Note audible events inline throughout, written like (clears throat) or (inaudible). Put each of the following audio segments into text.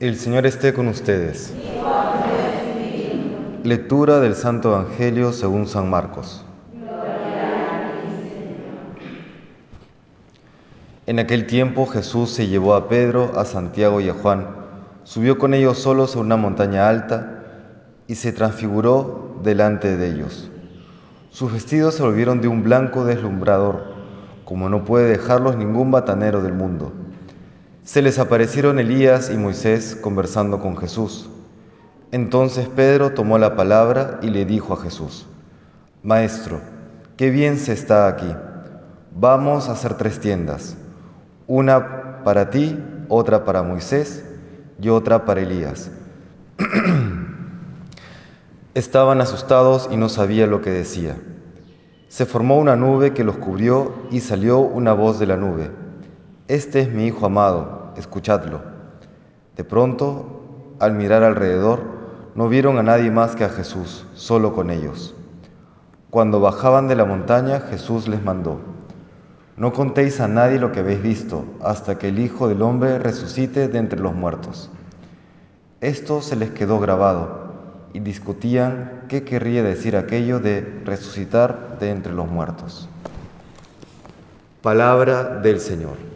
El Señor esté con ustedes. Lectura del Santo Evangelio según San Marcos. En aquel tiempo Jesús se llevó a Pedro, a Santiago y a Juan, subió con ellos solos a una montaña alta y se transfiguró delante de ellos. Sus vestidos se volvieron de un blanco deslumbrador, como no puede dejarlos ningún batanero del mundo. Se les aparecieron Elías y Moisés conversando con Jesús. Entonces Pedro tomó la palabra y le dijo a Jesús, Maestro, qué bien se está aquí. Vamos a hacer tres tiendas, una para ti, otra para Moisés y otra para Elías. (clears throat) Estaban asustados y no sabía lo que decía. Se formó una nube que los cubrió y salió una voz de la nube. Este es mi Hijo amado, escuchadlo. De pronto, al mirar alrededor, no vieron a nadie más que a Jesús, solo con ellos. Cuando bajaban de la montaña, Jesús les mandó, no contéis a nadie lo que habéis visto hasta que el Hijo del Hombre resucite de entre los muertos. Esto se les quedó grabado y discutían qué querría decir aquello de resucitar de entre los muertos. Palabra del Señor.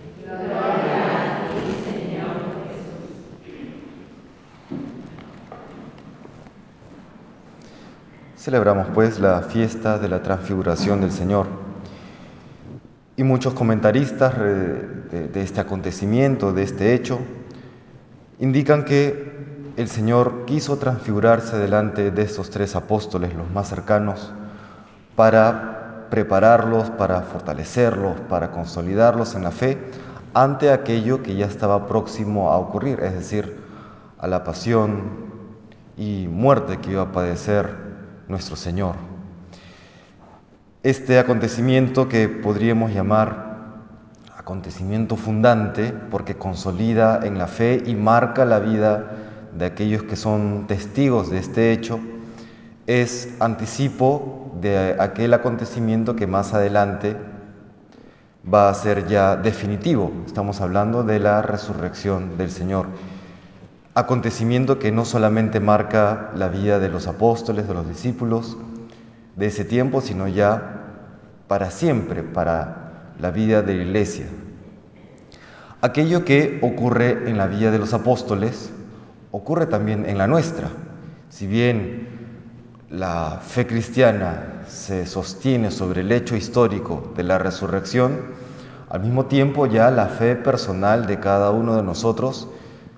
Celebramos pues la fiesta de la transfiguración del Señor. Y muchos comentaristas de, este acontecimiento, de este hecho, indican que el Señor quiso transfigurarse delante de estos tres apóstoles, los más cercanos, para prepararlos, para fortalecerlos, para consolidarlos en la fe ante aquello que ya estaba próximo a ocurrir, es decir, a la pasión y muerte que iba a padecer nuestro Señor. Este acontecimiento que podríamos llamar acontecimiento fundante porque consolida en la fe y marca la vida de aquellos que son testigos de este hecho es anticipo de aquel acontecimiento que más adelante va a ser ya definitivo. Estamos hablando de la resurrección del Señor. Acontecimiento que no solamente marca la vida de los apóstoles, de los discípulos de ese tiempo, sino ya para siempre, para la vida de la iglesia. Aquello que ocurre en la vida de los apóstoles ocurre también en la nuestra. Si bien la fe cristiana se sostiene sobre el hecho histórico de la resurrección, al mismo tiempo ya la fe personal de cada uno de nosotros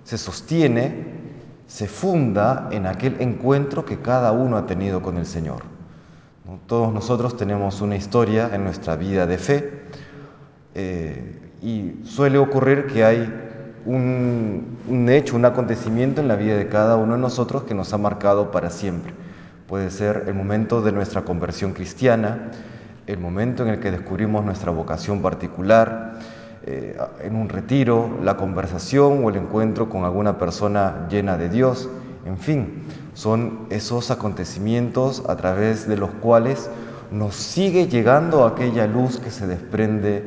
se sostiene, se funda en aquel encuentro que cada uno ha tenido con el Señor. Todos nosotros tenemos una historia en nuestra vida de fe eh, y suele ocurrir que hay un, hecho, un acontecimiento en la vida de cada uno de nosotros que nos ha marcado para siempre. Puede ser el momento de nuestra conversión cristiana, el momento en el que descubrimos nuestra vocación particular, eh, en un retiro, la conversación o el encuentro con alguna persona llena de Dios, en fin, son esos acontecimientos a través de los cuales nos sigue llegando aquella luz que se desprende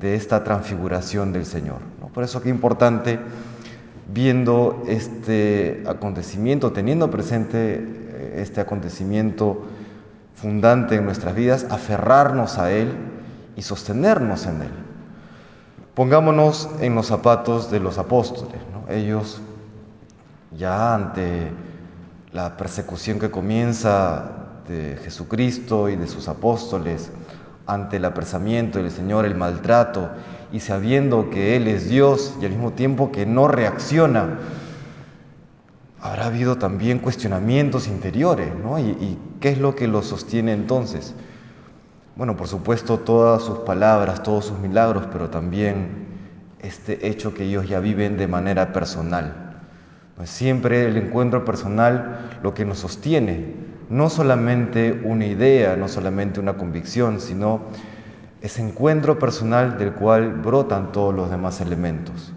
de esta transfiguración del Señor. Por eso es importante, viendo este acontecimiento, teniendo presente eh, este acontecimiento fundante en nuestras vidas, aferrarnos a Él y sostenernos en Él. Pongámonos en los zapatos de los apóstoles. Ellos, ya ante la persecución que comienza de Jesucristo y de sus apóstoles, ante el apresamiento del Señor, el maltrato, y sabiendo que Él es Dios y al mismo tiempo que no reacciona, habrá habido también cuestionamientos interiores, ¿no? ¿Y, qué es lo que lo sostiene entonces? Bueno, por supuesto, todas sus palabras, todos sus milagros, pero también este hecho que ellos ya viven de manera personal. Pues siempre el encuentro personal lo que nos sostiene, no solamente una idea, no solamente una convicción, sino ese encuentro personal del cual brotan todos los demás elementos.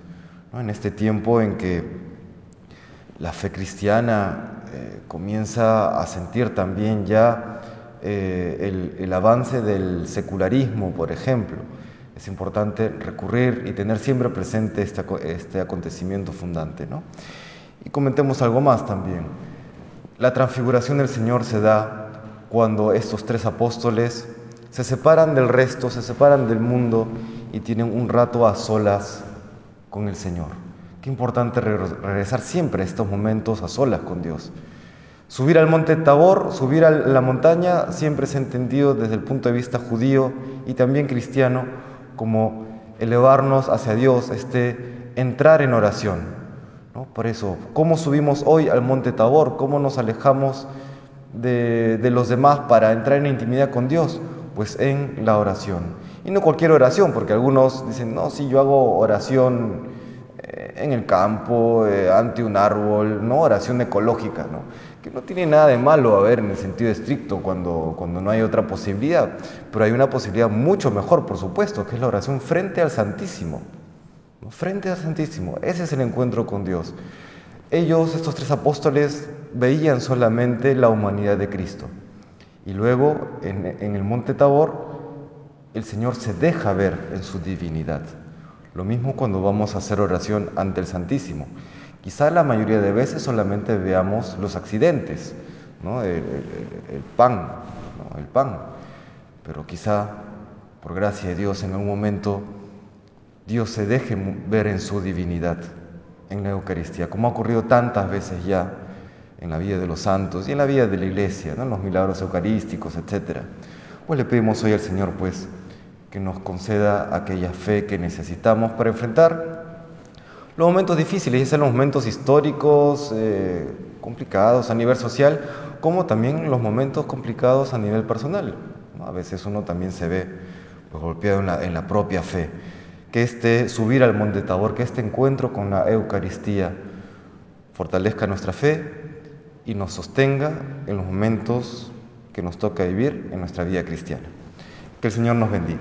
En este tiempo en que la fe cristiana eh, comienza a sentir también ya eh, el, avance del secularismo, por ejemplo, es importante recurrir y tener siempre presente este, este acontecimiento fundante. ¿no? Y comentemos algo más también. La transfiguración del Señor se da cuando estos tres apóstoles se separan del resto, se separan del mundo y tienen un rato a solas con el Señor. Qué importante regresar siempre a estos momentos a solas con Dios. Subir al monte Tabor, subir a la montaña, siempre ha entendido desde el punto de vista judío y también cristiano como elevarnos hacia Dios, este entrar en oración. Por eso, ¿cómo subimos hoy al monte Tabor? ¿Cómo nos alejamos de, de los demás para entrar en intimidad con Dios? Pues en la oración. Y no cualquier oración, porque algunos dicen, no, si yo hago oración eh, en el campo, eh, ante un árbol, no oración ecológica, ¿no? Que no tiene nada de malo a ver en el sentido estricto cuando, cuando no hay otra posibilidad, pero hay una posibilidad mucho mejor, por supuesto, que es la oración frente al Santísimo. Frente al Santísimo, ese es el encuentro con Dios. Ellos, estos tres apóstoles, veían solamente la humanidad de Cristo. Y luego, en, en el monte Tabor, el Señor se deja ver en su divinidad. Lo mismo cuando vamos a hacer oración ante el Santísimo. Quizá la mayoría de veces solamente veamos los accidentes, el, pan, el pan, pero quizá por gracia de Dios en algún momento Dios se deje ver en su divinidad en la Eucaristía, como ha ocurrido tantas veces ya en la vida de los santos y en la vida de la iglesia, en los milagros eucarísticos, etc. Pues le pedimos hoy al Señor pues que nos conceda aquella fe que necesitamos para enfrentar los momentos difíciles, ya sean los momentos históricos, eh, complicados a nivel social, como también los momentos complicados a nivel personal. A veces uno también se ve pues, golpeado en la, en la, propia fe. Que este subir al monte Tabor, que este encuentro con la Eucaristía fortalezca nuestra fe y nos sostenga en los momentos que nos toca vivir en nuestra vida cristiana. Que el Señor nos bendiga.